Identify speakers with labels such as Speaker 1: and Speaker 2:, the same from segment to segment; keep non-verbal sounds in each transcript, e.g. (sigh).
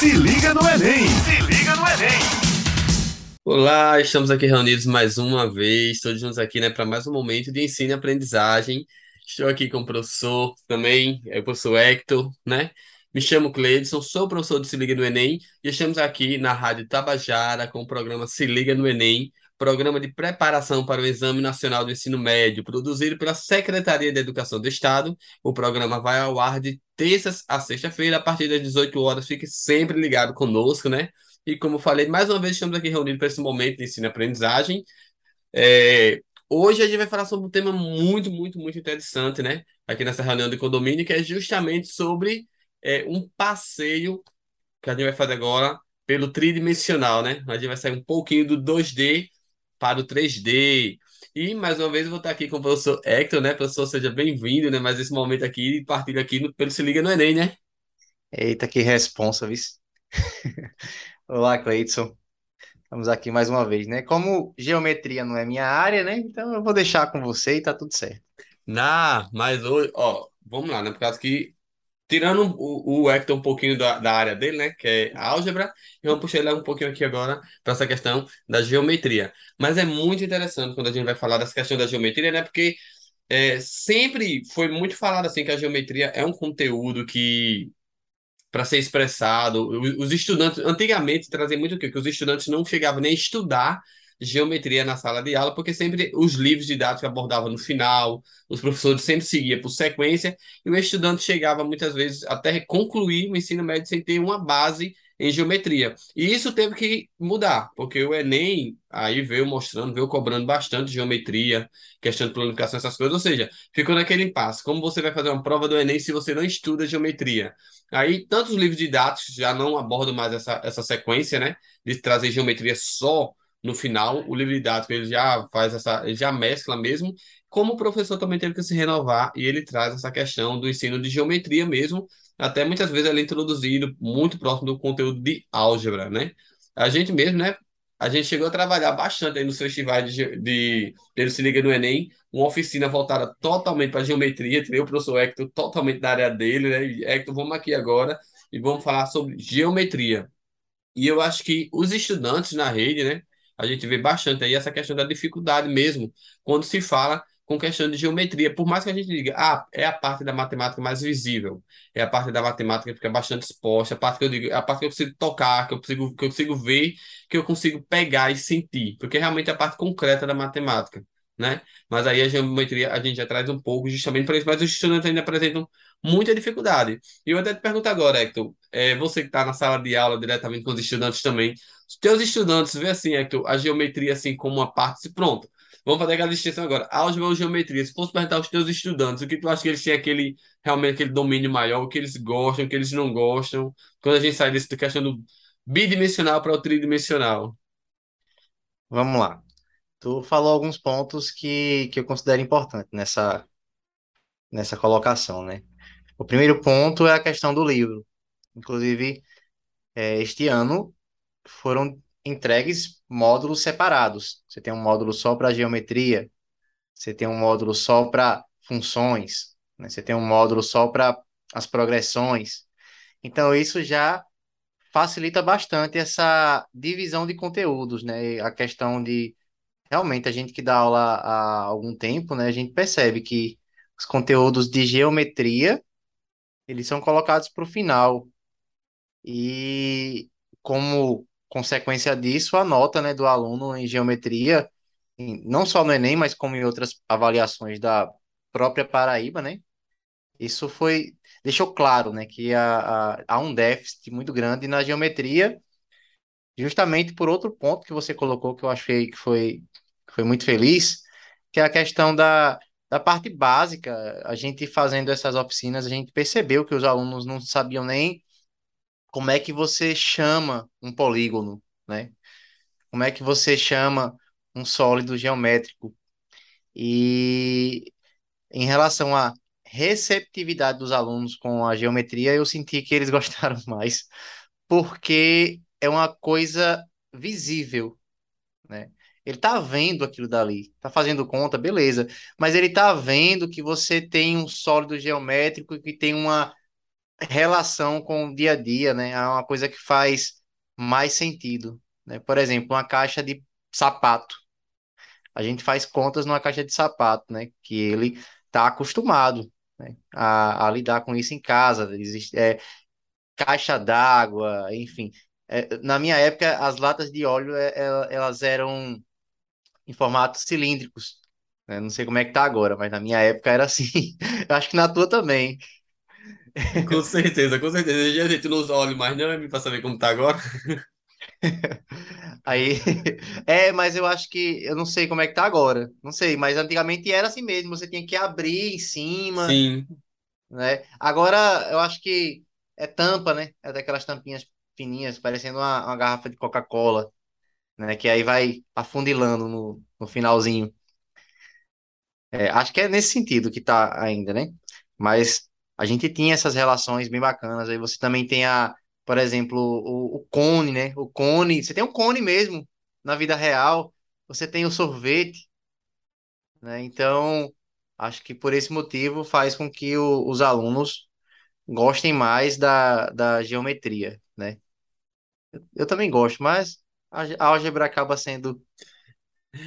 Speaker 1: Se liga no Enem! Se liga no Enem!
Speaker 2: Olá, estamos aqui reunidos mais uma vez, todos juntos aqui, né, para mais um momento de ensino e aprendizagem. Estou aqui com o professor também, é o professor Hector, né? Me chamo Cleidson, sou professor de Se Liga no Enem e estamos aqui na Rádio Tabajara com o programa Se Liga no Enem, programa de preparação para o Exame Nacional do Ensino Médio, produzido pela Secretaria de Educação do Estado. O programa vai ao ar de terças a sexta-feira, a partir das 18 horas. Fique sempre ligado conosco, né? E como falei, mais uma vez estamos aqui reunidos para esse momento de ensino e aprendizagem. É, hoje a gente vai falar sobre um tema muito, muito, muito interessante, né? Aqui nessa reunião de condomínio, que é justamente sobre é, um passeio que a gente vai fazer agora pelo tridimensional, né? A gente vai sair um pouquinho do 2D para o 3D. E mais uma vez eu vou estar aqui com o professor Hector, né? Professor, seja bem-vindo, né? Mais esse momento aqui, partilha aqui no, pelo Se Liga no Enem, né?
Speaker 3: Eita, que responsa, viu? (laughs) Olá, Cleidson. Estamos aqui mais uma vez, né? Como geometria não é minha área, né? Então eu vou deixar com você e tá tudo certo.
Speaker 2: Na, mas hoje, ó, vamos lá, né? Por causa que tirando o, o Hector um pouquinho da, da área dele, né, que é álgebra, e vamos puxar ele um pouquinho aqui agora para essa questão da geometria. Mas é muito interessante quando a gente vai falar dessa questão da geometria, né, porque é, sempre foi muito falado assim que a geometria é um conteúdo que para ser expressado, os estudantes antigamente traziam muito o quê? Que os estudantes não chegavam nem a estudar geometria na sala de aula, porque sempre os livros didáticos abordavam no final, os professores sempre seguiam por sequência, e o estudante chegava muitas vezes até concluir o ensino médio sem ter uma base em geometria. E isso teve que mudar, porque o Enem aí veio mostrando, veio cobrando bastante geometria, questão de planificação, essas coisas, ou seja, ficou naquele impasse. Como você vai fazer uma prova do Enem se você não estuda geometria? Aí, tantos livros didáticos já não abordam mais essa, essa sequência, né, de trazer geometria só no final, o livro didático ele já faz essa, ele já mescla mesmo, como o professor também teve que se renovar e ele traz essa questão do ensino de geometria mesmo, até muitas vezes ele é introduzido muito próximo do conteúdo de álgebra, né? A gente mesmo, né? A gente chegou a trabalhar bastante aí nos festivais de, de Ele Se Liga no Enem, uma oficina voltada totalmente para geometria, tirei o professor Hector totalmente da área dele, né? Hector, vamos aqui agora e vamos falar sobre geometria. E eu acho que os estudantes na rede, né? A gente vê bastante aí essa questão da dificuldade mesmo, quando se fala com questão de geometria, por mais que a gente diga, ah, é a parte da matemática mais visível, é a parte da matemática que fica bastante exposta, a parte que eu digo, é a parte que eu consigo tocar, que eu consigo, que eu consigo ver, que eu consigo pegar e sentir, porque realmente é a parte concreta da matemática, né? Mas aí a geometria a gente já traz um pouco justamente para isso, mas os estudantes ainda apresentam muita dificuldade. E eu até te pergunto agora, Hector, é, você que está na sala de aula diretamente com os estudantes também, teus estudantes vê assim, Hector, a geometria assim como uma parte, pronto. Vamos fazer aquela distinção agora. Álgebra ou geometria? Se fosse perguntar aos teus estudantes, o que tu acha que eles têm aquele, realmente aquele domínio maior, o que eles gostam, o que eles não gostam, quando a gente sai dessa questão do bidimensional para o tridimensional?
Speaker 3: Vamos lá. Tu falou alguns pontos que, que eu considero importantes nessa, nessa colocação, né? O primeiro ponto é a questão do livro. Inclusive, é, este ano foram entregues módulos separados. Você tem um módulo só para geometria, você tem um módulo só para funções, né? você tem um módulo só para as progressões. Então, isso já facilita bastante essa divisão de conteúdos, né? A questão de realmente a gente que dá aula há algum tempo, né? A gente percebe que os conteúdos de geometria eles são colocados para o final e como consequência disso, a nota né, do aluno em geometria, em, não só no Enem, mas como em outras avaliações da própria Paraíba, né? Isso foi, deixou claro, né, que há, há, um déficit muito grande na geometria, justamente por outro ponto que você colocou, que eu achei que foi, foi muito feliz, que é a questão da, da parte básica. A gente fazendo essas oficinas, a gente percebeu que os alunos não sabiam nem como é que você chama um polígono, né? Como é que você chama um sólido geométrico? E em relação à receptividade dos alunos com a geometria, eu senti que eles (laughs) gostaram mais, porque é uma coisa visível, né? Ele tá vendo aquilo dali, tá fazendo conta, beleza, mas ele tá vendo que você tem um sólido geométrico que tem uma relação com o dia a dia, né? É uma coisa que faz mais sentido, né? Por exemplo, uma caixa de sapato. A gente faz contas numa caixa de sapato, né? Que ele está acostumado, né? a, a lidar com isso em casa. Existe, é, caixa d'água, enfim. É, na minha época, as latas de óleo é, é, elas eram em formatos cilíndricos. né? Não sei como é que tá agora, mas na minha época era assim. (laughs) Eu acho que na tua também. (laughs)
Speaker 2: Com certeza, com certeza. A gente não usa óleo mais, não, é para saber como tá agora. (laughs)
Speaker 3: Aí, (laughs) é, mas eu acho que eu não sei como é que tá agora. Não sei, mas antigamente era assim mesmo, você tinha que abrir em cima,
Speaker 2: Sim,
Speaker 3: né? Agora eu acho que é tampa, né? É daquelas tampinhas fininhas, parecendo uma, uma garrafa de Coca-Cola, né? Que aí vai afundilando no, no finalzinho. É, acho que é nesse sentido que tá ainda, né? Mas a gente tinha essas relações bem bacanas. Aí você também tem a, por exemplo, o, o cone, né? O cone, você tem o cone mesmo na vida real. Você tem o sorvete, né? Então, acho que por esse motivo faz com que o- os alunos gostem mais da, da geometria, né? Eu também gosto, mas a a álgebra acaba sendo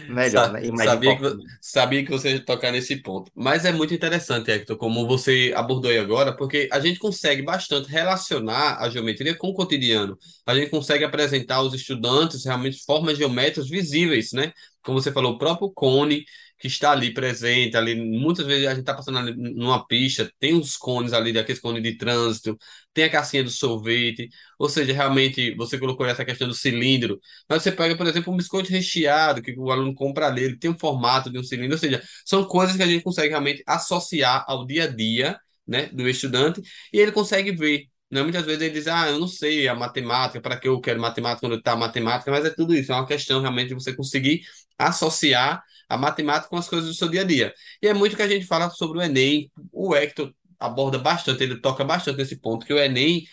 Speaker 3: melhor,
Speaker 2: Sa-
Speaker 3: né? E
Speaker 2: Sabia que, sabia que você ia tocar nesse ponto. Mas é muito interessante, Hector, como você abordou aí agora, porque a gente consegue bastante relacionar a geometria com o cotidiano. A gente consegue apresentar aos estudantes realmente formas geométricas visíveis, né? Como você falou, o próprio cone que está ali presente, ali, muitas vezes a gente está passando ali numa pista, tem os cones ali, daqueles cones de trânsito, tem a casquinha do sorvete, ou seja, realmente você colocou essa questão do cilindro. Mas você pega, por exemplo, um biscoito recheado que o aluno compra ali, ele tem um formato de um cilindro, ou seja, são coisas que a gente consegue realmente associar ao dia a dia, né, do estudante e ele consegue ver. Né? Muitas vezes ele diz, ah, eu não sei a matemática, para que eu quero matemática quando está matemática, mas é tudo isso, é uma questão realmente de você conseguir associar a matemática com as coisas do seu dia a dia. E é muito que a gente fala sobre o Enem, o Hector aborda bastante, ele toca bastante nesse ponto, que o Enem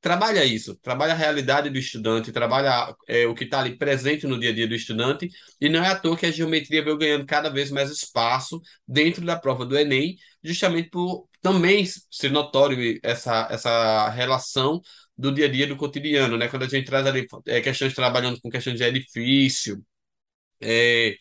Speaker 2: trabalha isso, trabalha a realidade do estudante, trabalha é, o que está ali presente no dia a dia do estudante, e não é à toa que a geometria veio ganhando cada vez mais espaço dentro da prova do Enem, justamente por também ser notório essa, essa relação do dia a dia do cotidiano, né? Quando a gente traz ali é, questões trabalhando com questões de edifício, é,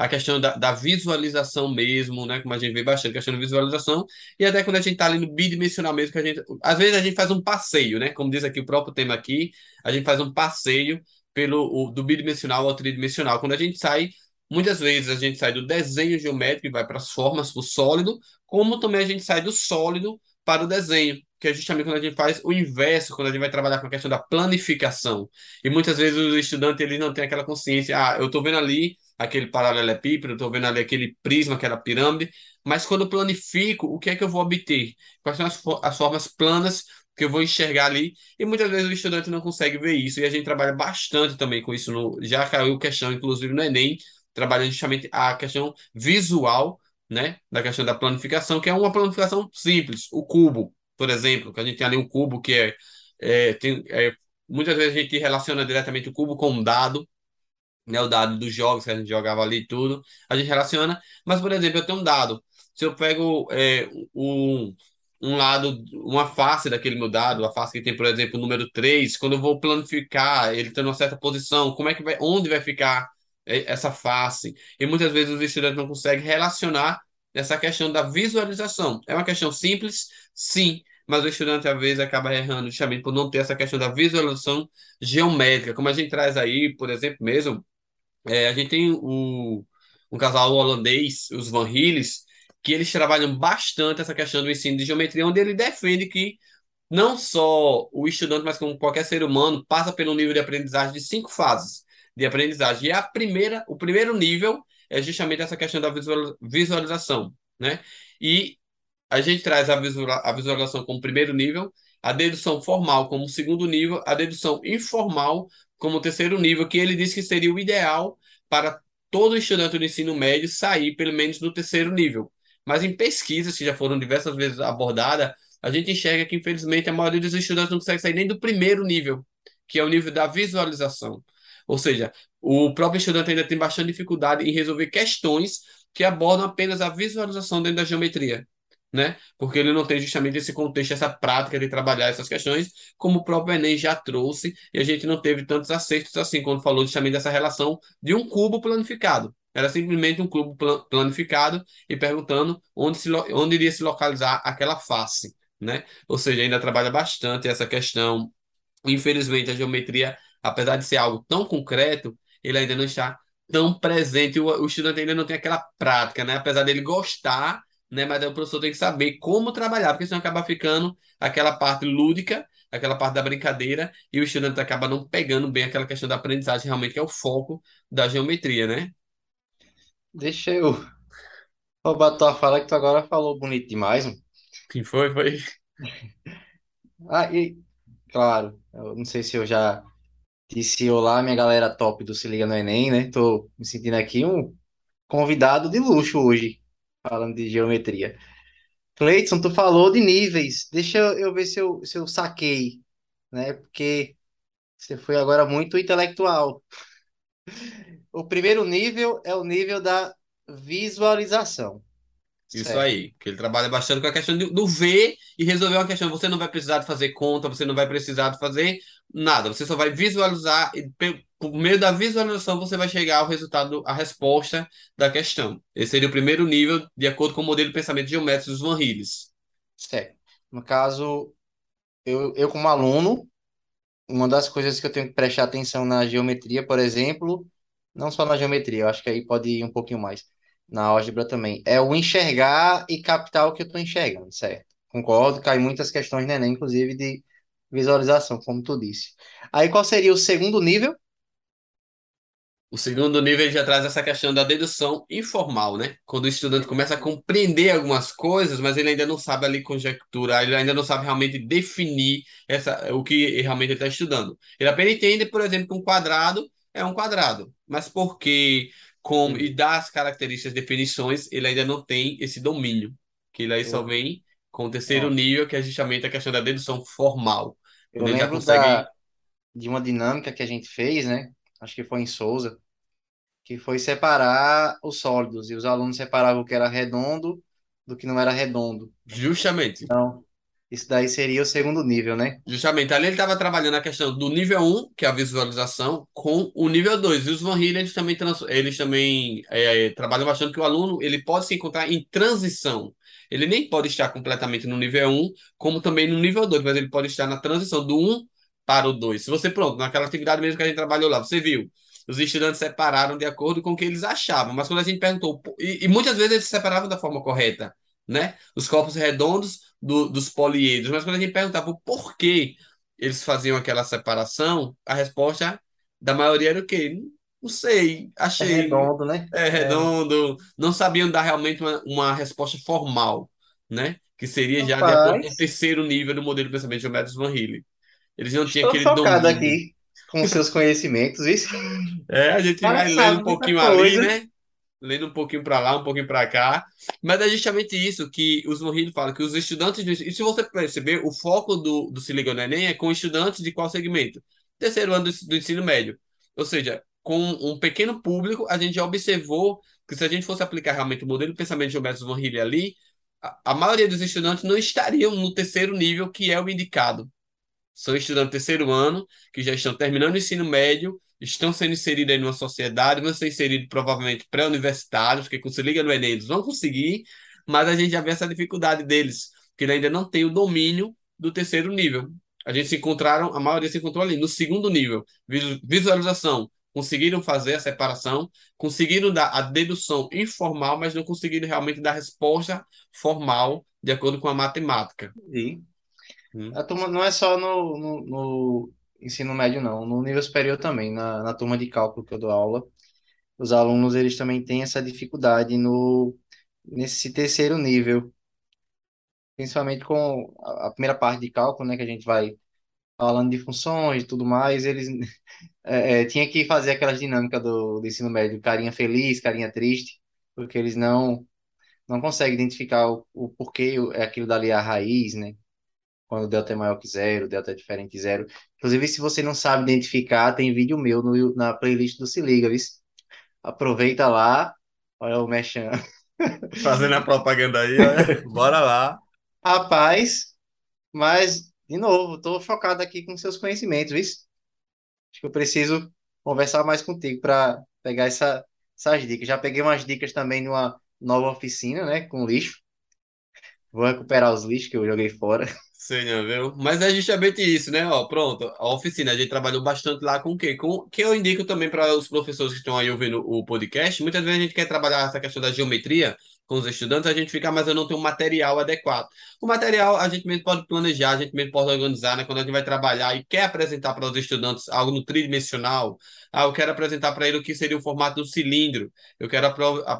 Speaker 2: a questão da, da visualização mesmo, né? Como a gente vê bastante, a questão da visualização, e até quando a gente está ali no bidimensional mesmo, que a gente. Às vezes a gente faz um passeio, né? Como diz aqui o próprio tema aqui, a gente faz um passeio pelo o, do bidimensional ao tridimensional. Quando a gente sai, muitas vezes a gente sai do desenho geométrico e vai para as formas, o sólido, como também a gente sai do sólido para o desenho. Que é justamente quando a gente faz o inverso, quando a gente vai trabalhar com a questão da planificação. E muitas vezes os estudantes eles não têm aquela consciência, ah, eu estou vendo ali aquele paralelepípedo, estou vendo ali aquele prisma, aquela pirâmide, mas quando eu planifico, o que é que eu vou obter? Quais são as, as formas planas que eu vou enxergar ali? E muitas vezes o estudante não consegue ver isso, e a gente trabalha bastante também com isso, no, já caiu questão, inclusive no Enem, trabalhando justamente a questão visual, né, da questão da planificação, que é uma planificação simples, o cubo, por exemplo, que a gente tem ali um cubo que é, é, tem, é muitas vezes a gente relaciona diretamente o cubo com um dado, né, o dado dos jogos que a gente jogava ali e tudo, a gente relaciona. Mas, por exemplo, eu tenho um dado. Se eu pego é, um, um lado, uma face daquele meu dado, a face que tem, por exemplo, o número 3 quando eu vou planificar, ele tem uma certa posição, como é que vai, onde vai ficar é, essa face? E muitas vezes os estudantes não conseguem relacionar essa questão da visualização. É uma questão simples, sim. Mas o estudante, às vezes, acaba errando justamente por não ter essa questão da visualização geométrica. Como a gente traz aí, por exemplo, mesmo, é, a gente tem o, um casal holandês, os Van Hilles, que eles trabalham bastante essa questão do ensino de geometria, onde ele defende que não só o estudante, mas como qualquer ser humano, passa pelo nível de aprendizagem de cinco fases de aprendizagem. E a primeira, o primeiro nível é justamente essa questão da visual- visualização, né? E a gente traz a visualização como primeiro nível, a dedução formal como segundo nível, a dedução informal como terceiro nível, que ele diz que seria o ideal para todo estudante do ensino médio sair pelo menos do terceiro nível. Mas em pesquisas que já foram diversas vezes abordadas, a gente enxerga que, infelizmente, a maioria dos estudantes não consegue sair nem do primeiro nível, que é o nível da visualização. Ou seja, o próprio estudante ainda tem bastante dificuldade em resolver questões que abordam apenas a visualização dentro da geometria. Né? Porque ele não tem justamente esse contexto, essa prática de trabalhar essas questões, como o próprio Enem já trouxe, e a gente não teve tantos acertos assim, quando falou justamente dessa relação de um cubo planificado. Era simplesmente um cubo planificado e perguntando onde, se, onde iria se localizar aquela face, né? Ou seja, ainda trabalha bastante essa questão. Infelizmente, a geometria, apesar de ser algo tão concreto, ele ainda não está tão presente, o, o estudante ainda não tem aquela prática, né? Apesar dele gostar né? Mas o professor tem que saber como trabalhar, porque senão acaba ficando aquela parte lúdica, aquela parte da brincadeira, e o estudante acaba não pegando bem aquela questão da aprendizagem, realmente, que é o foco da geometria, né?
Speaker 3: Deixa eu roubar tua fala que tu agora falou bonito demais, mano.
Speaker 2: Quem foi? Foi. (laughs)
Speaker 3: Ah, e claro, eu não sei se eu já disse olá, minha galera top do Se Liga no Enem, né? Tô me sentindo aqui um convidado de luxo hoje falando de geometria. Cleiton, tu falou de níveis. Deixa eu ver se eu, se eu saquei, né? Porque você foi agora muito intelectual. (laughs) O primeiro nível é o nível da visualização.
Speaker 2: Isso
Speaker 3: Certo.
Speaker 2: aí, que ele trabalha bastante com a questão do, do ver e resolver uma questão. Você não vai precisar de fazer conta, você não vai precisar de fazer nada. Você só vai visualizar e por meio da visualização você vai chegar ao resultado, à resposta da questão. Esse seria o primeiro nível, de acordo com o modelo de pensamento geométrico dos Van Hilles.
Speaker 3: Certo. No caso, eu, eu como aluno, uma das coisas que eu tenho que prestar atenção na geometria, por exemplo, não só na geometria, eu acho que aí pode ir um pouquinho mais, na álgebra também, é o enxergar e captar o que eu estou enxergando, certo? Concordo, cai muitas questões no Enem, inclusive de visualização, como tu disse. Aí qual seria o segundo nível?
Speaker 2: O segundo nível ele já traz essa questão da dedução informal, né? Quando o estudante começa a compreender algumas coisas, mas ele ainda não sabe ali conjecturar, ele ainda não sabe realmente definir essa, o que realmente ele está estudando. Ele apenas entende, por exemplo, que um quadrado é um quadrado, mas porque, como, e das características, definições, ele ainda não tem esse domínio, que ele aí só vem com o terceiro nível, que é justamente a questão da dedução formal,
Speaker 3: Eu
Speaker 2: ele já
Speaker 3: lembro da,
Speaker 2: consegue
Speaker 3: de uma dinâmica que a gente fez, né? Acho que foi em Souza, que foi separar os sólidos, e os alunos separavam o que era redondo do que não era redondo.
Speaker 2: justamente.
Speaker 3: Então, isso daí seria o segundo nível, né?
Speaker 2: Justamente, ali ele estava trabalhando a questão do nível um que é a visualização, com o nível 2. E os Van Hill, eles também, trans- eles também é, trabalham bastante que o aluno ele pode se encontrar em transição. Ele nem pode estar completamente no nível um como também no nível 2, mas ele pode estar na transição do um para o 2. Se você, pronto, naquela atividade mesmo que a gente trabalhou lá, você viu, os estudantes separaram de acordo com o que eles achavam, mas quando a gente perguntou, e, e muitas vezes eles separavam da forma correta, né? Os corpos redondos do- dos poliedros, mas quando a gente perguntava o porquê eles faziam aquela separação, a resposta da maioria era o quê? Não sei,
Speaker 3: É
Speaker 2: achei
Speaker 3: redondo, né?
Speaker 2: é
Speaker 3: É,
Speaker 2: redondo, não sabiam dar realmente uma, uma resposta formal, né? Que seria já de acordo com o
Speaker 3: rapaz,
Speaker 2: terceiro nível do modelo de pensamento geométrico Van Hillen. Eles não tinham
Speaker 3: estou
Speaker 2: aquele domínio.
Speaker 3: aqui com seus conhecimentos, viu?
Speaker 2: É, a gente
Speaker 3: cara
Speaker 2: vai lendo um pouquinho ali, né? lendo um pouquinho para lá, um pouquinho para cá. Mas é justamente isso que os Morrillo falam, que os estudantes... Do, e se você perceber, o foco do, do Se Liga no Enem é com estudantes de qual segmento? Terceiro ano do, do ensino médio. Ou seja, com um pequeno público, a gente já observou que se a gente fosse aplicar realmente o modelo de pensamento geométrico dos Morrillo ali, a, a maioria dos estudantes não estariam no terceiro nível, que é o indicado. São estudantes do terceiro ano, que já estão terminando o ensino médio, estão sendo inseridos aí numa sociedade, vão ser inseridos provavelmente pré-universitários, porque quando se liga no Enem, eles vão conseguir, mas a gente já vê essa dificuldade deles, que ainda não tem o domínio do terceiro nível. A gente se encontraram, a maioria se encontrou ali, no segundo nível, visualização. Conseguiram fazer a separação, conseguiram dar a dedução informal, mas não conseguiram realmente dar a resposta formal de acordo com a matemática.
Speaker 3: E
Speaker 2: Hum.
Speaker 3: a turma não é só no, no, no ensino médio, não. No nível superior também, na, na turma de cálculo que eu dou aula, os alunos eles também têm essa dificuldade no, nesse terceiro nível, principalmente com a, a primeira parte de cálculo, né, que a gente vai falando de funções e tudo mais, eles (laughs) é, é, tinha que fazer aquelas dinâmicas do, do ensino médio, carinha feliz, carinha triste, porque eles não não conseguem identificar o, o porquê é aquilo dali a raiz, né? Quando o delta é maior que zero, o delta é diferente de zero. Inclusive, se você não sabe identificar, tem vídeo meu no, na playlist do Se Liga, viu? Aproveita lá, olha o Mechan. (laughs)
Speaker 2: Fazendo a propaganda aí, ó. (laughs) Bora lá.
Speaker 3: Rapaz, mas, de novo, estou chocado aqui com seus conhecimentos, viu? Acho que eu preciso conversar mais contigo para pegar essa, essas dicas. Já peguei umas dicas também numa nova oficina, né, com lixo. Vou recuperar os lixos que eu joguei fora.
Speaker 2: Sei não, viu? Mas é justamente isso, né? Ó, pronto, a oficina, a gente trabalhou bastante lá com o quê? Com que eu indico também para os professores que estão aí ouvindo o podcast. Muitas vezes a gente quer trabalhar essa questão da geometria com os estudantes, a gente fica, mas eu não tenho um material adequado. O material a gente mesmo pode planejar, a gente mesmo pode organizar, né? Quando a gente vai trabalhar e quer apresentar para os estudantes algo no tridimensional, ah, eu quero apresentar para ele o que seria o formato do cilindro, eu quero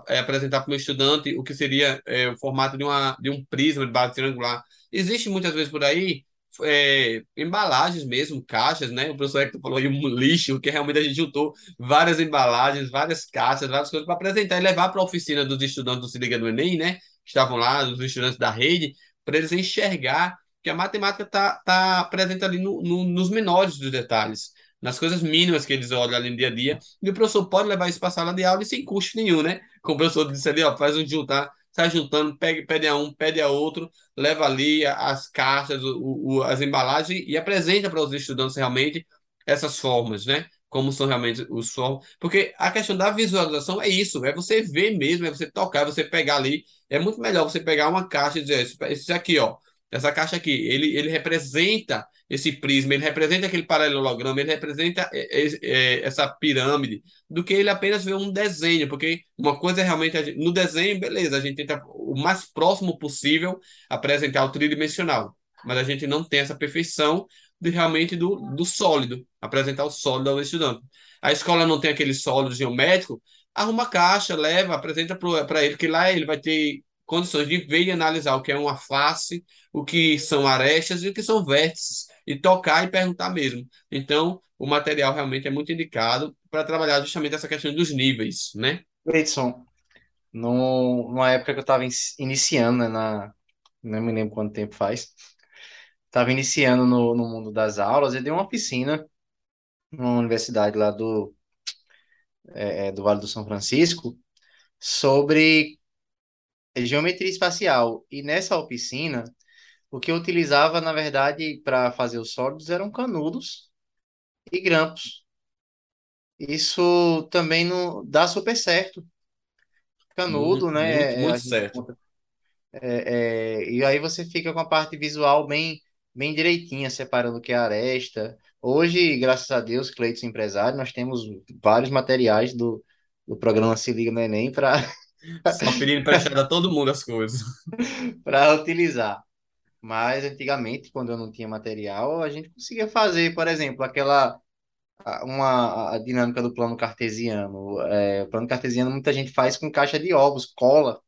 Speaker 2: é, apresentar para o meu estudante o que seria é, o formato de, uma, de um prisma de base triangular. Existe muitas vezes por aí é, embalagens mesmo, caixas, né? O professor Hector falou aí um (laughs) lixo, que realmente a gente juntou várias embalagens, várias caixas, várias coisas para apresentar e levar para a oficina dos estudantes do Se Liga no Enem, né? Que estavam lá, os estudantes da rede, para eles enxergar que a matemática está tá presente ali no, no, nos menores dos detalhes, nas coisas mínimas que eles olham ali no dia a dia, e o professor pode levar isso para a sala de aula e sem custo nenhum, né? Como o professor disse ali, ó, faz um juntar sai juntando, pede, pede a um, pede a outro, leva ali as caixas, o, o, as embalagens e apresenta para os estudantes realmente essas formas, né? Como são realmente os formas. Porque a questão da visualização é isso, é você ver mesmo, é você tocar, é você pegar ali. É muito melhor você pegar uma caixa e dizer, esse aqui, ó, essa caixa aqui, ele, ele representa esse prisma, ele representa aquele paralelograma, ele representa é, é, é, essa pirâmide, do que ele apenas ver um desenho, porque uma coisa é realmente, no desenho, beleza, a gente tenta o mais próximo possível apresentar o tridimensional, mas a gente não tem essa perfeição de realmente do, do sólido, apresentar o sólido ao estudante. A escola não tem aquele sólido geométrico, arruma a caixa, leva, apresenta para ele, que lá ele vai ter condições de ver e analisar o que é uma face, o que são arestas e o que são vértices, e tocar e perguntar mesmo. Então, o material realmente é muito indicado para trabalhar justamente essa questão dos níveis, né?
Speaker 3: Edson, no, numa época que eu estava iniciando, né, na, não me lembro quanto tempo faz, estava iniciando no, no mundo das aulas e dei uma piscina numa universidade lá do, é, é do Vale do São Francisco sobre geometria espacial. E nessa oficina, o que eu utilizava, na verdade, para fazer os sólidos eram canudos e grampos. Isso também não dá super certo. Canudo,
Speaker 2: Muito,
Speaker 3: né?
Speaker 2: muito,
Speaker 3: é,
Speaker 2: muito certo.
Speaker 3: é, é, e aí você fica com a parte visual bem, bem direitinha, separando o que é aresta. Hoje, graças a Deus, Cleiton empresário, nós temos vários materiais do, do programa Se Liga no Enem para
Speaker 2: Só pedindo emprestado a todo mundo as coisas. (laughs)
Speaker 3: para utilizar. Mas antigamente, quando eu não tinha material, a gente conseguia fazer, por exemplo, aquela uma a dinâmica do plano cartesiano. É, o plano cartesiano muita gente faz com caixa de ovos, cola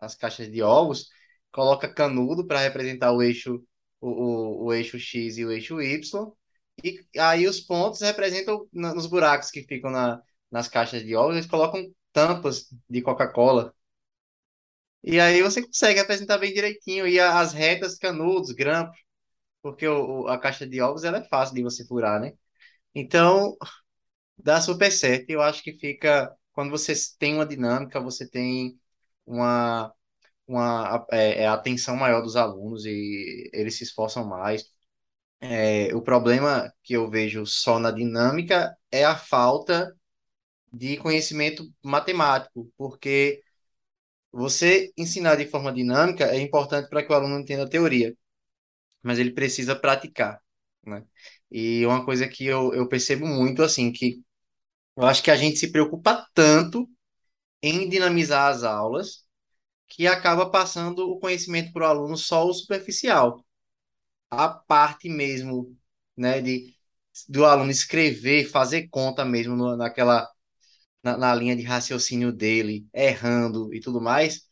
Speaker 3: as caixas de ovos, coloca canudo para representar o eixo o, o, o eixo X e o eixo Y, e aí os pontos representam na- nos buracos que ficam na, nas caixas de ovos, eles colocam tampas de Coca-Cola. E aí você consegue apresentar bem direitinho. E as retas, canudos, grampos, porque o- a caixa de ovos ela é fácil de você furar, né? Então, dá super certo. Eu acho que fica. Quando você tem uma dinâmica, você tem uma, uma é, é, atenção maior dos alunos e eles se esforçam mais. É, o problema que eu vejo só na dinâmica é a falta de conhecimento matemático, porque você ensinar de forma dinâmica é importante para que o aluno entenda a teoria, mas ele precisa praticar, né? E uma coisa que eu, eu percebo muito, assim, que eu acho que a gente se preocupa tanto em dinamizar as aulas que acaba passando o conhecimento para o aluno só o superficial. A parte mesmo, né, de, do aluno escrever, fazer conta mesmo no- naquela na, na linha de raciocínio dele, errando e tudo mais,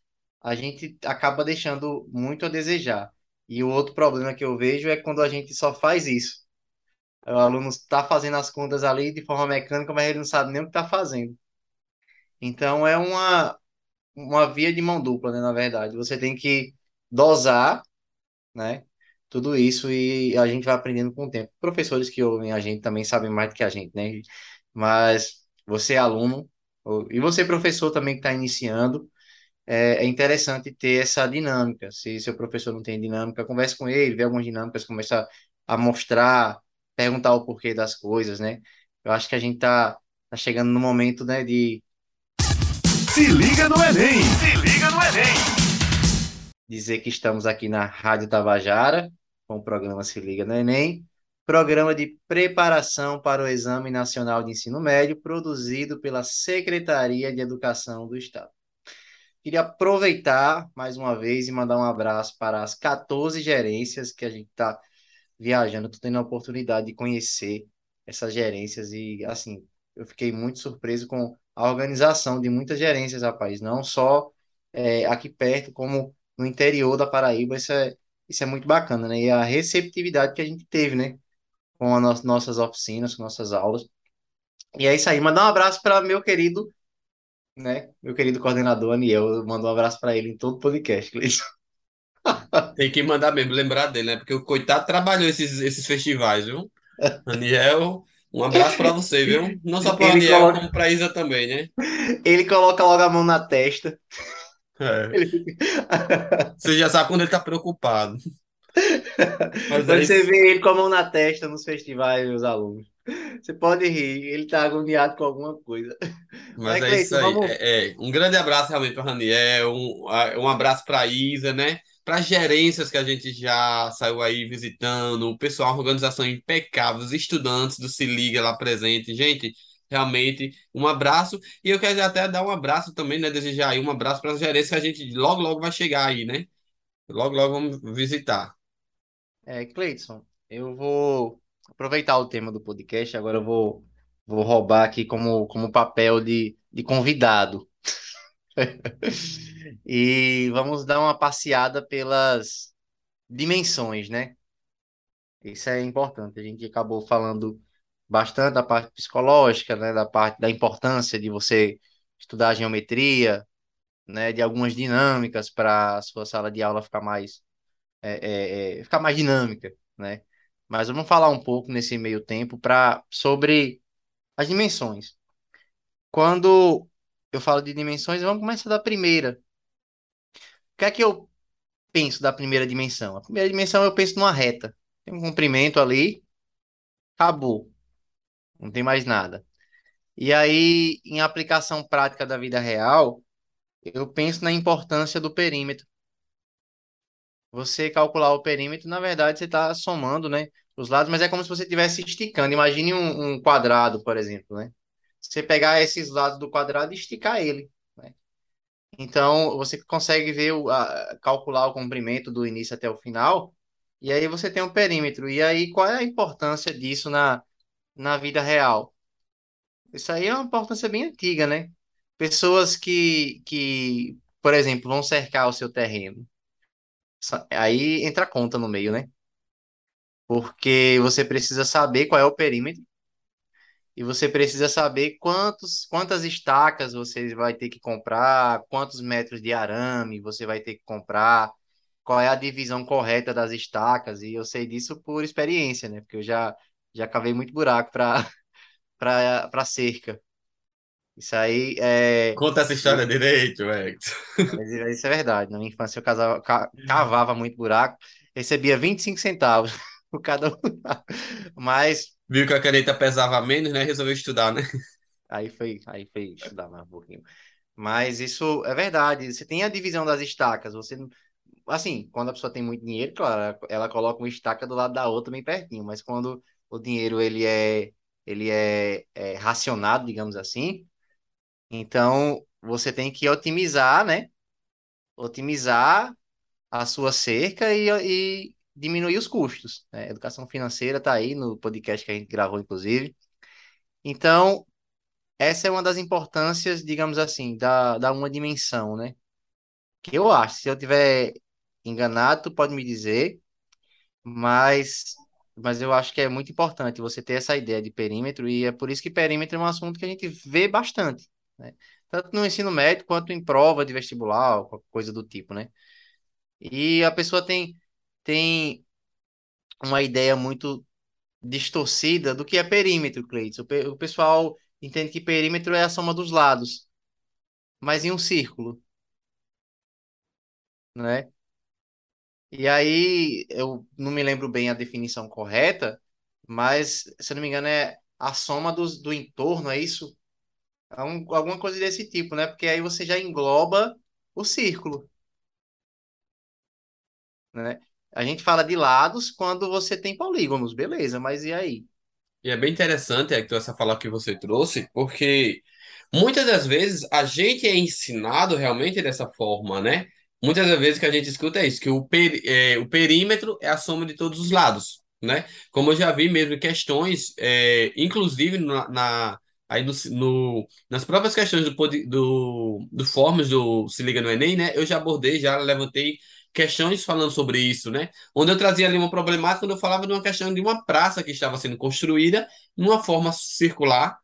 Speaker 3: a gente acaba deixando muito a desejar. E o outro problema que eu vejo é quando a gente só faz isso. O aluno está fazendo as contas ali de forma mecânica, mas ele não sabe nem o que está fazendo. Então é uma, uma via de mão dupla, né, na verdade. Você tem que dosar, né, tudo isso e a gente vai aprendendo com o tempo. Professores que ouvem a gente também sabem mais do que a gente, né? Mas você é aluno, ou- e você professor também que está iniciando, é, é interessante ter essa dinâmica. Se seu professor não tem dinâmica, converse com ele, vê algumas dinâmicas, começa a mostrar, perguntar o porquê das coisas, né? Eu acho que a gente tá, tá chegando no momento, né, de
Speaker 1: Se liga no Enem! Se liga no Enem!
Speaker 3: dizer que estamos aqui na Rádio Tabajara, com o programa Se Liga no Enem, programa de preparação para o Exame Nacional de Ensino Médio, produzido pela Secretaria de Educação do Estado. Queria aproveitar mais uma vez e mandar um abraço para as 14 gerências que a gente está viajando. Estou tendo a oportunidade de conhecer essas gerências e, assim, eu fiquei muito surpreso com a organização de muitas gerências, rapaz. Não só é, aqui perto, como no interior da Paraíba. Isso é, isso é muito bacana, né? E a receptividade que a gente teve, né? Com as no- nossas oficinas, com nossas aulas. E é isso aí. Mandar um abraço para meu querido né? Meu querido coordenador Aniel, eu mando um abraço para ele em todo podcast, Cleiton. (laughs)
Speaker 2: Tem que mandar mesmo, lembrar dele, né? Porque o coitado trabalhou esses, esses festivais, viu? (laughs) Aniel, um abraço pra você, viu? Não só para o Aniel,
Speaker 3: coloca,
Speaker 2: como pra Isa também, né?
Speaker 3: ele coloca logo a mão na testa.
Speaker 2: É. (laughs)
Speaker 3: Ele
Speaker 2: Você já sabe quando ele tá preocupado. Mas é
Speaker 3: Quando você vê ele com a mão na testa nos festivais, meus alunos, você pode rir, ele tá agoniado com alguma coisa.
Speaker 2: Mas
Speaker 3: Mas,
Speaker 2: é isso aí.
Speaker 3: vamos.
Speaker 2: É, é, um grande abraço realmente para Raniel, um, um abraço para Isa, né? Para as gerências que a gente já saiu aí visitando, o pessoal, organização impecável, os estudantes do Se Liga lá presente. Gente, realmente um abraço. E eu quero até dar um abraço também, né? Desejar aí um abraço para as gerências que a gente logo, logo vai chegar aí, né? Logo, logo vamos visitar.
Speaker 3: É, Cleiton, eu vou aproveitar o tema do podcast, agora eu vou, vou roubar aqui como, como papel de, de convidado. (laughs) E vamos dar uma passeada pelas dimensões, né? Isso é importante. A gente acabou falando bastante da parte psicológica, né? Da parte da importância de você estudar geometria, né? De algumas dinâmicas para a sua sala de aula ficar mais, é, é, é, ficar mais dinâmica, né? Mas vamos falar um pouco nesse meio tempo para sobre as dimensões. Quando eu falo de dimensões, vamos começar da primeira. O que é que eu penso da primeira dimensão? A primeira dimensão eu penso numa reta. Tem um comprimento ali, acabou. Não tem mais nada. E aí, em aplicação prática da vida real, eu penso na importância do perímetro. Você calcular o perímetro, na verdade, você está somando, né, os lados, mas é como se você estivesse esticando. Imagine um, um quadrado, por exemplo, né? Você pegar esses lados do quadrado e esticar ele. né? Então, você consegue ver, a- calcular o comprimento do início até o final, e aí você tem um perímetro. E aí, qual é a importância disso na, na vida real? Isso aí é uma importância bem antiga, né? Pessoas que, que, por exemplo, vão cercar o seu terreno. Aí entra a conta no meio, né? Porque você precisa saber qual é o perímetro e você precisa saber quantos, quantas estacas você vai ter que comprar, quantos metros de arame você vai ter que comprar, qual é a divisão correta das estacas. E eu sei disso por experiência, né? Porque eu já, já cavei muito buraco para (laughs) cerca. Isso aí é.
Speaker 2: Conta essa história direito, Hector.
Speaker 3: Isso é verdade. Na minha infância eu casava, ca- cavava muito buraco, recebia 25 centavos (laughs) por cada buraco. Mas
Speaker 2: Viu que a caneta pesava menos, né? Resolveu estudar, né?
Speaker 3: aí foi, aí foi estudar mais um pouquinho. Mas isso é verdade. Você tem a divisão das estacas. Você, assim, quando a pessoa tem muito dinheiro, claro, ela ela coloca uma estaca do lado da outra bem pertinho. Mas quando o dinheiro ele é, ele é, é racionado, digamos assim, então você tem que otimizar, né? Otimizar a sua cerca e, e diminuir os custos. né? Educação financeira está aí no podcast que a gente gravou, inclusive. Então, essa é uma das importâncias, digamos assim, da, da uma dimensão, né? Que eu acho, se eu tiver enganado, tu pode me dizer, mas, mas eu acho que é muito importante você ter essa ideia de perímetro, e é por isso que perímetro é um assunto que a gente vê bastante, né? Tanto no ensino médio quanto em prova de vestibular, coisa do tipo, né? E a pessoa tem, tem uma ideia muito distorcida do que é perímetro, Cleiton. O pessoal entende que perímetro é a soma dos lados, mas em um círculo. né? E aí, eu não me lembro bem a definição correta, mas, se eu não me engano, é a soma dos, do entorno, é isso? É um- alguma coisa desse tipo, né? Porque aí você já engloba o círculo, né? A gente fala de lados quando você tem polígonos, beleza, mas e aí?
Speaker 2: E é bem interessante, Hector, essa fala que você trouxe, porque muitas das vezes a gente é ensinado realmente dessa forma, né? Muitas das vezes que a gente escuta é isso, que o, peri- é, o perímetro é a soma de todos os lados, né? Como eu já vi mesmo questões, é, inclusive na, na- aí no, no- nas próprias questões do, do, do Formas do Se Liga no Enem, né? Eu já abordei, já levantei questões falando sobre isso, né? onde eu trazia ali uma problemática quando eu falava de uma questão de uma praça que estava sendo construída numa forma circular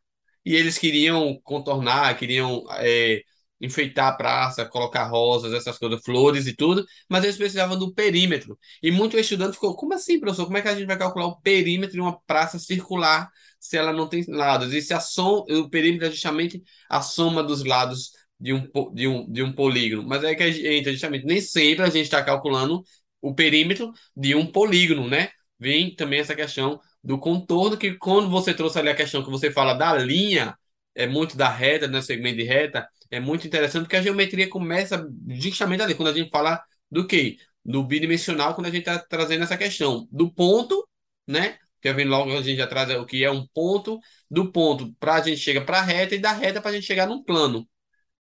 Speaker 2: e eles queriam contornar, queriam é, enfeitar a praça, colocar rosas, essas coisas, flores e tudo, mas eles precisavam do perímetro. E muito estudante ficou, como assim, professor? Como é que a gente vai calcular o perímetro de uma praça circular se ela não tem lados? E se a som, o perímetro é justamente a soma dos lados de um, de um, de um polígono. Mas é que a gente, justamente, nem sempre a gente está calculando o perímetro de um polígono, né? Vem também essa questão do contorno, que quando você trouxe ali a questão que você fala da linha, é muito da reta, né? Segmento de reta, é muito interessante, porque a geometria começa justamente ali, quando a gente fala do quê? Do bidimensional, quando a gente está trazendo essa questão do ponto, né? Que vem logo a gente já traz o que é um ponto, do ponto para a gente chegar para a reta e da reta para a gente chegar num plano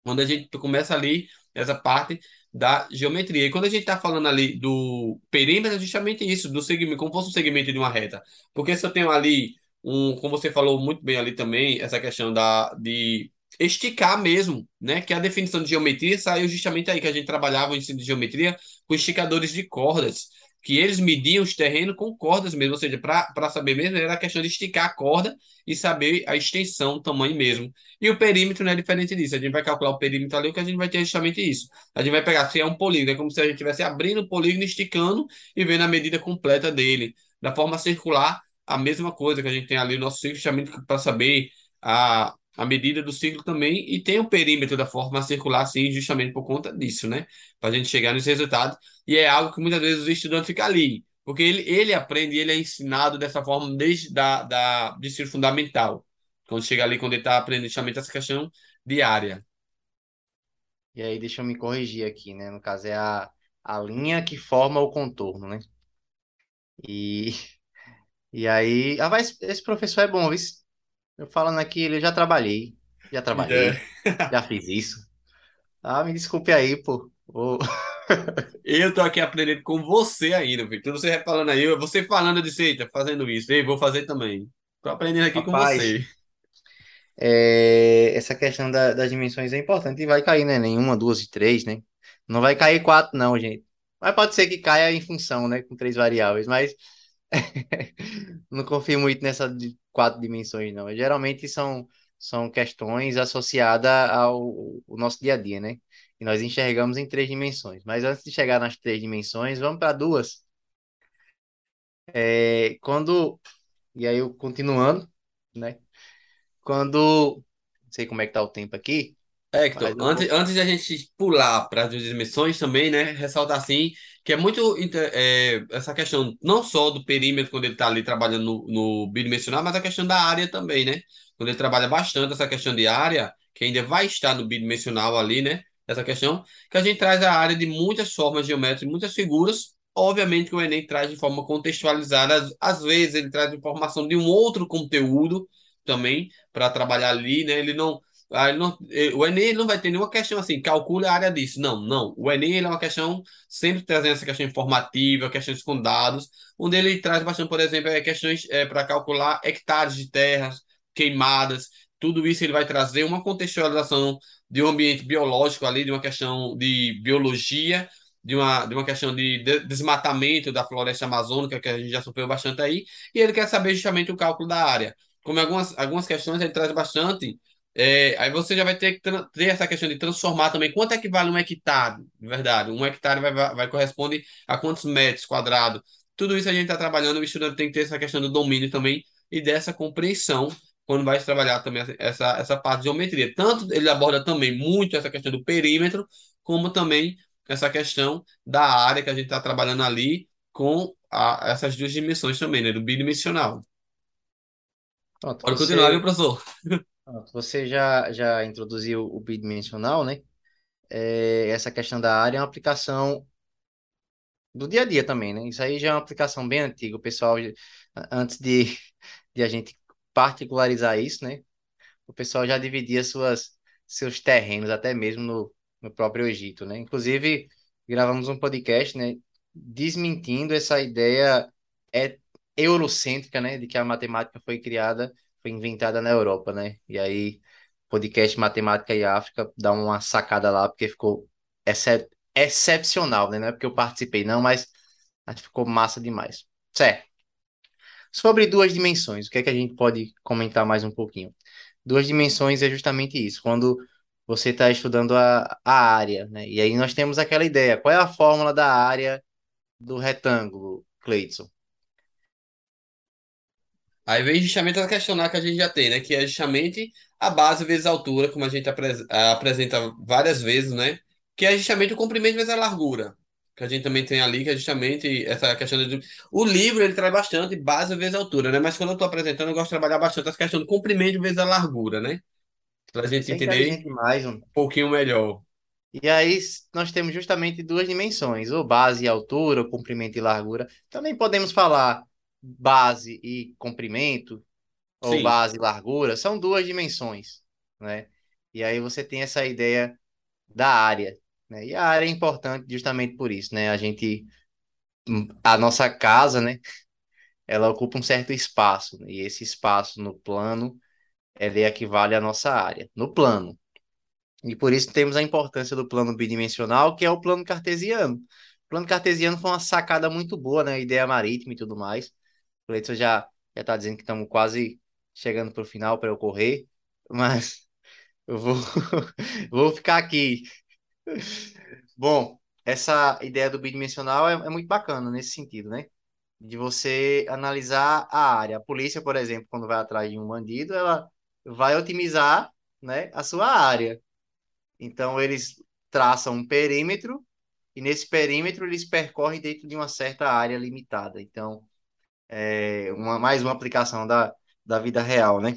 Speaker 2: quando a gente começa ali essa parte da geometria. E quando a gente está falando ali do perímetro, é justamente isso, do segmento, como fosse um segmento de uma reta. Porque se eu tenho ali um, como você falou muito bem ali também, essa questão da, de esticar mesmo, né? Que a definição de geometria saiu justamente aí, que a gente trabalhava o ensino de geometria com esticadores de cordas. Que eles mediam os terrenos com cordas mesmo, ou seja, para saber mesmo, era a questão de esticar a corda e saber a extensão, o tamanho mesmo. E o perímetro não é diferente disso. A gente vai calcular o perímetro ali, o que a gente vai ter é justamente isso. A gente vai pegar se é um polígono, é como se a gente estivesse abrindo o polígono, esticando e vendo a medida completa dele. Da forma circular, a mesma coisa que a gente tem ali no nosso ciclo, justamente para saber a, a medida do ciclo também. E tem o perímetro da forma circular, sim, justamente por conta disso, né? Para a gente chegar nesse resultado. E é algo que muitas vezes os estudantes ficam ali. Porque ele, ele aprende, ele é ensinado dessa forma desde da, da, do fundamental. Quando chega ali, quando ele está aprendendo justamente essa questão diária.
Speaker 3: E aí, deixa eu me corrigir aqui, né? No caso, é a, a linha que forma o contorno, né? E, (laughs) e aí, ah, mas esse professor é bom, viu? Eu falando aqui, ele eu já trabalhei, já trabalhei, (laughs) já fiz isso. Ah, me desculpe aí, pô. Ô, (laughs)
Speaker 2: Eu tô aqui aprendendo com você ainda, Victor. Você vai falando aí, você falando de seita, fazendo isso. Ei, vou fazer também. Tô aprendendo aqui com
Speaker 3: Rapaz,
Speaker 2: você.
Speaker 3: é, essa questão da- das dimensões é importante e vai cair, né? Nenhuma, duas e três, né? Não vai cair quatro, não, gente. Mas pode ser que caia em função, né? Com três variáveis, mas (laughs) não confio muito nessa de quatro dimensões, não. Geralmente são, são questões associadas ao, ao nosso dia a dia, né? E nós enxergamos em três dimensões. Mas antes de chegar nas três dimensões, vamos para duas. É, quando, e aí eu continuando, né? Quando, não sei como é que tá o tempo aqui, mas
Speaker 2: Hector, antes, antes de a gente pular para as dimensões também, né? Ressaltar assim que é muito é, essa questão não só do perímetro quando ele está ali trabalhando no, no bidimensional, mas a questão da área também, né? Quando ele trabalha bastante essa questão de área, que ainda vai estar no bidimensional ali, né? Essa questão, que a gente traz a área de muitas formas geométricas, muitas figuras. Obviamente que o Enem traz de forma contextualizada, às, vezes ele traz informação de um outro conteúdo também para trabalhar ali, né? Ele não ele não- eh, o Enem ele não vai ter nenhuma questão assim, calcule a área disso. Não, não. O Enem ele é uma questão sempre trazendo essa questão informativa, questões com dados, onde ele traz bastante, por exemplo, é, questões para calcular hectares de terras queimadas. Tudo isso ele vai trazer uma contextualização de um ambiente biológico ali, de uma questão de biologia, de uma, de uma questão de de- desmatamento da floresta amazônica, que a gente já sofreu bastante aí, e ele quer saber justamente o cálculo da área. Como algumas, algumas questões ele traz bastante é, aí você já vai ter que ter essa questão de transformar também. Quanto é que vale um hectare? De verdade, um hectare vai, vai, vai corresponde a quantos metros quadrados? Tudo isso a gente está trabalhando, o estudante tem que ter essa questão do domínio também e dessa compreensão quando vai trabalhar também essa, essa parte de geometria. Tanto ele aborda também muito essa questão do perímetro, como também essa questão da área que a gente está trabalhando ali com a- essas duas dimensões também, né? Do bidimensional.
Speaker 3: Pronto,
Speaker 2: Pode continuar, viu, professor? (laughs)
Speaker 3: você já, já introduziu o bidimensional, né? É, essa questão da área é uma aplicação do dia a dia também, né? Isso aí já é uma aplicação bem antiga. O pessoal, antes de, (laughs) de a gente particularizar isso, né? O pessoal já dividia suas, seus terrenos, até mesmo no, no próprio Egito, né? Inclusive, gravamos um podcast, né? Desmentindo essa ideia é, eurocêntrica, né? De que a matemática foi criada, foi inventada na Europa, né? E aí, podcast Matemática e África dá uma sacada lá, porque ficou excep excepcional, né? Não é porque eu participei, não, mas ficou massa demais. Certo. Sobre duas dimensões, o que é que a gente pode comentar mais um pouquinho? Duas dimensões é justamente isso, quando você está estudando a, a área, né? E aí nós temos aquela ideia, qual é a fórmula da área do retângulo, Cleidson?
Speaker 2: Aí vem justamente a questionar que a gente já tem, né? Que é justamente a base vezes a altura, como a gente apres- apresenta várias vezes, né? Que é justamente o comprimento vezes a largura. Que a gente também tem ali, que é justamente essa questão de... O livro, ele traz bastante base vezes a altura, né? Mas quando eu estou apresentando, eu gosto de trabalhar bastante essa questão do comprimento vezes a largura, né? Para a gente entender
Speaker 3: mano.
Speaker 2: um pouquinho melhor.
Speaker 3: E aí nós temos justamente duas dimensões, ou base e altura, ou comprimento e largura. Também podemos falar base e comprimento, ou
Speaker 2: Sim.
Speaker 3: base e largura, são duas dimensões, né? E aí você tem essa ideia da área, né? E a área é importante justamente por isso, né? A gente, a nossa casa, né? Ela ocupa um certo espaço, né? E esse espaço no plano, ele equivale à nossa área, no plano. E por isso temos a importância do plano bidimensional, que é o plano cartesiano. O plano cartesiano foi uma sacada muito boa, né? Ideia marítima e tudo mais. O Leidson já já está dizendo que estamos quase chegando para o final para eu correr, mas (laughs) eu vou, (laughs) vou ficar aqui. Bom, essa ideia do bidimensional é, é muito bacana nesse sentido, né? De você analisar a área. A polícia, por exemplo, quando vai atrás de um bandido, ela vai otimizar, né, a sua área. Então, eles traçam um perímetro e nesse perímetro eles percorrem dentro de uma certa área limitada. Então, é uma, mais uma aplicação da, da vida real, né?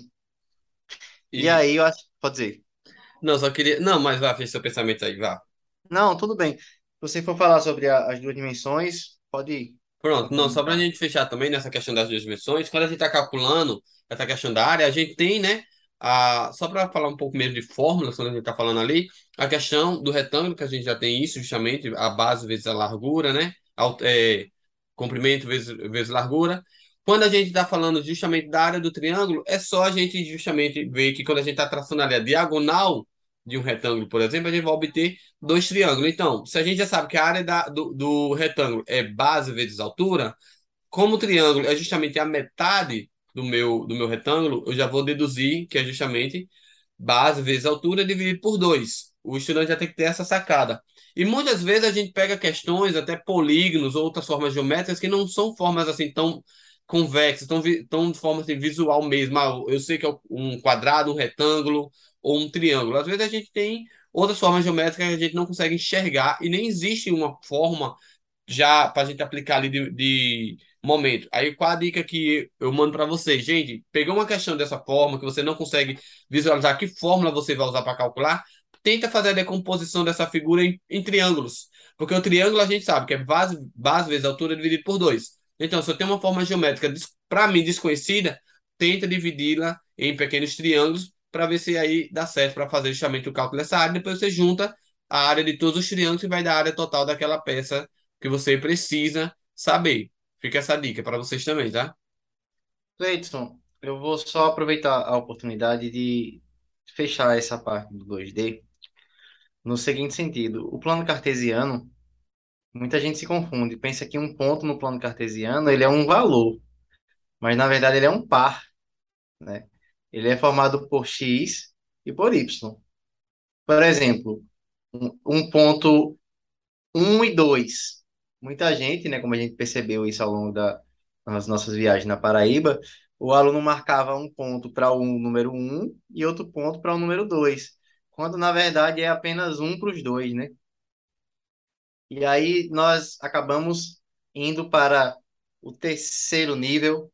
Speaker 3: E
Speaker 2: E...
Speaker 3: aí, eu acho. Pode dizer.
Speaker 2: Não, só queria... Não, mas vá, fez seu pensamento aí, vá.
Speaker 3: Não, tudo bem. Se você for falar sobre a- as duas dimensões, pode
Speaker 2: Pronto, não, só para a
Speaker 3: complementar.
Speaker 2: gente fechar também nessa questão das duas dimensões, quando a gente está calculando essa questão da área, a gente tem, né, a, só para falar um pouco mesmo de fórmulas, quando a gente está falando ali, a questão do retângulo, que a gente já tem isso, justamente, a base vezes a largura, né, Al- é, comprimento vezes, vezes largura. Quando a gente está falando justamente da área do triângulo, é só a gente justamente ver que quando a gente está traçando ali a diagonal de um retângulo, por exemplo, a gente vai obter dois triângulos. Então, se a gente já sabe que a área da, do, do retângulo é base vezes altura, como o triângulo é justamente a metade do meu, do meu retângulo, eu já vou deduzir que é justamente base vezes altura dividido por dois. O estudante já tem que ter essa sacada. E muitas vezes a gente pega questões, até polígonos ou outras formas geométricas que não são formas assim tão convexas, tão, tão de forma assim, visual mesmo. Ah, eu sei que é um quadrado, um retângulo ou um triângulo. Às vezes a gente tem outras formas geométricas que a gente não consegue enxergar e nem existe uma forma já para a gente aplicar ali de, de momento. Aí qual a dica que eu mando para vocês? Gente, pegou uma questão dessa forma que você não consegue visualizar que fórmula você vai usar para calcular, tenta fazer a decomposição dessa figura em, em triângulos. Porque o triângulo a gente sabe que é base, base vezes altura dividido por dois. Então, se eu tenho uma forma geométrica para mim desconhecida, tenta dividi-la em pequenos triângulos para ver se aí dá certo para fazer justamente o cálculo dessa área. Depois você junta a área de todos os triângulos e vai dar a área total daquela peça que você precisa saber. Fica essa dica para vocês também, tá?
Speaker 3: Cleiton, eu vou só aproveitar a oportunidade de fechar essa parte do 2D no seguinte sentido. O plano cartesiano, muita gente se confunde, pensa que um ponto no plano cartesiano, ele é um valor, mas na verdade ele é um par, né? Ele é formado por x e por y. Por exemplo, um, ponto um e 2. Muita gente, né, como a gente percebeu isso ao longo da, das nossas viagens na Paraíba, o aluno marcava um ponto para o número um e outro ponto para o número 2, quando na verdade é apenas um para os dois, né? E aí nós acabamos indo para o terceiro nível,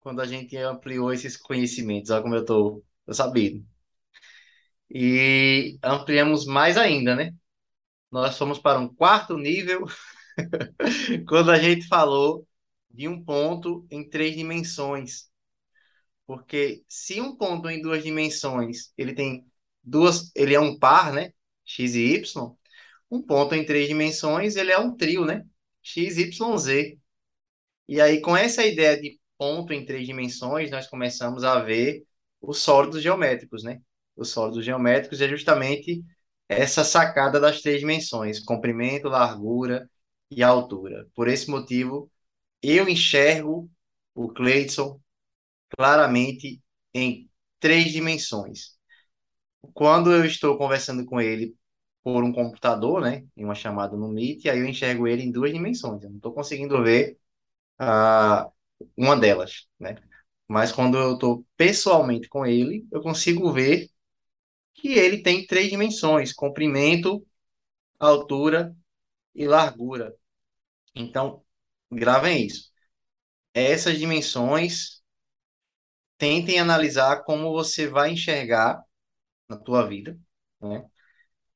Speaker 3: quando a gente ampliou esses conhecimentos. Olha como eu estou sabendo. E ampliamos mais ainda, né? Nós fomos para um quarto nível, (laughs) quando a gente falou de um ponto em três dimensões. Porque se um ponto em duas dimensões, ele tem duas, ele é um par, né? X e Y. Um ponto em três dimensões, ele é um trio, né? X, Y, Z. E aí, com essa ideia de ponto em três dimensões, nós começamos a ver os sólidos geométricos, né? Os sólidos geométricos é justamente essa sacada das três dimensões, comprimento, largura e altura. Por esse motivo, eu enxergo o Cleidson claramente em três dimensões. Quando eu estou conversando com ele por um computador, né, em uma chamada no Meet, aí eu enxergo ele em duas dimensões. Eu não estou conseguindo ver uh, uma delas, né? Mas quando eu estou pessoalmente com ele, eu consigo ver que ele tem três dimensões: comprimento, altura e largura. Então, gravem isso. Essas dimensões tentem analisar como você vai enxergar na tua vida, né?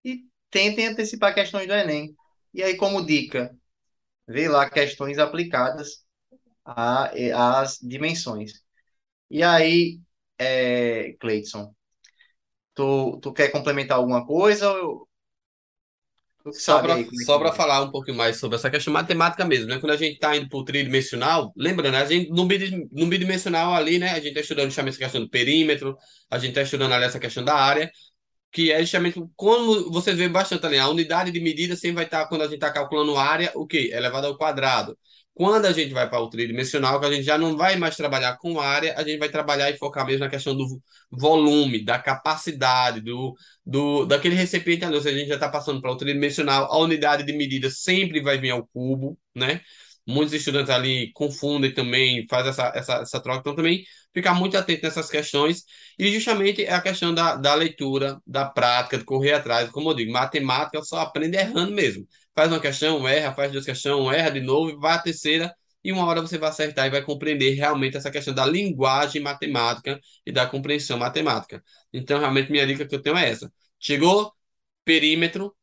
Speaker 3: E tentem antecipar questões do Enem. E aí, como dica, vê lá questões aplicadas às dimensões. E aí, é, Cleidson, tu, tu quer complementar alguma coisa? Ou
Speaker 2: só para só para falar um pouquinho mais sobre essa questão matemática mesmo, né? Quando a gente está indo para o tridimensional, lembra, né? A gente, no, bid, no bidimensional ali, né? A gente está estudando justamente essa questão do perímetro, a gente está estudando ali essa questão da área, que é justamente como vocês veem bastante ali, a unidade de medida sempre vai estar, tá, quando a gente está calculando área, o quê? Elevado ao quadrado. Quando a gente vai para o tridimensional, que a gente já não vai mais trabalhar com área, a gente vai trabalhar e focar mesmo na questão do volume, da capacidade, do, do daquele recipiente ali. Ou seja, a gente já está passando para o tridimensional, a unidade de medida sempre vai vir ao cubo, né? Muitos estudantes ali confundem também, fazem essa, essa, essa troca, então também ficar muito atento nessas questões. E justamente é a questão da, da leitura, da prática, de correr atrás. Como eu digo, matemática só aprende errando mesmo faz uma questão, erra, faz duas questões, erra de novo, vai à terceira, e uma hora você vai acertar e vai compreender realmente essa questão da linguagem matemática e da compreensão matemática. Então, realmente, minha dica que eu tenho é essa. Chegou, perímetro,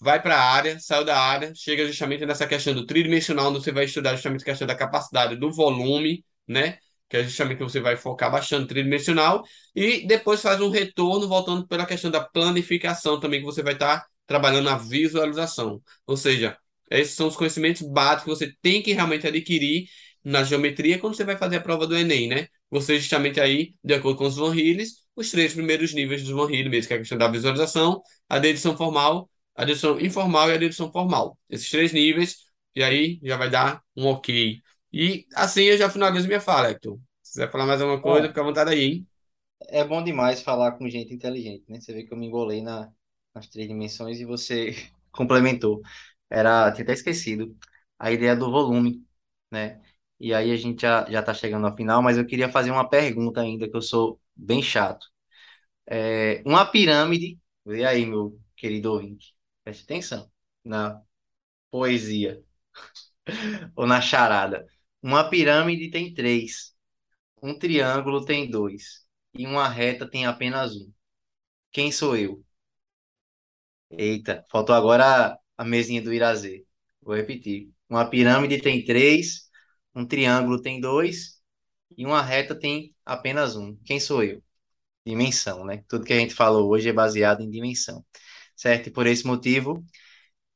Speaker 2: vai para a área, saiu da área, chega justamente nessa questão do tridimensional, onde você vai estudar justamente a questão da capacidade do volume, né? Que é justamente que você vai focar bastante tridimensional, e depois faz um retorno, voltando pela questão da planificação também, que você vai estar tá trabalhando a visualização. Ou seja, esses são os conhecimentos básicos que você tem que realmente adquirir na geometria quando você vai fazer a prova do Enem, né? Você justamente aí, de acordo com os Van Hilles, os três primeiros níveis dos Van Hilles, mesmo, que é a questão da visualização, a dedução formal, a dedução informal e a dedução formal. Esses três níveis, e aí já vai dar um ok. E assim eu já finalizo minha fala, Hector. Se quiser falar mais alguma coisa, fica à vontade aí, hein?
Speaker 3: É bom demais falar com gente inteligente, né? Você vê que eu me embolei na, nas três dimensões e você (laughs) complementou. Era, tinha até esquecido a ideia do volume, né? E aí a gente já já está chegando ao final, mas eu queria fazer uma pergunta ainda que eu sou bem chato. É, uma pirâmide, vê aí meu querido ouvinte, preste atenção na poesia (laughs) ou na charada. Uma pirâmide tem três, um triângulo tem dois e uma reta tem apenas um. Quem sou eu? Eita, faltou agora a, mesinha do Irazê. Vou repetir. Uma pirâmide tem três, um triângulo tem dois e uma reta tem apenas um. Quem sou eu? Dimensão, né? Tudo que a gente falou hoje é baseado em dimensão. Certo? E por esse motivo,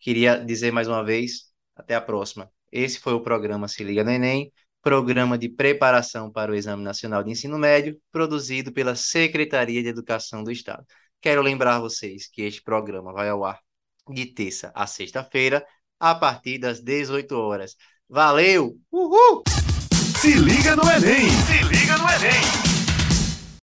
Speaker 3: queria dizer mais uma vez, até a próxima. Esse foi o programa Se Liga no Enem, programa de preparação para o Exame Nacional de Ensino Médio, produzido pela Secretaria de Educação do Estado. Quero lembrar vocês que este programa vai ao ar de terça a sexta-feira, a partir das 18 horas. Valeu! Uhul!
Speaker 1: Se liga no Enem! Se liga no Enem!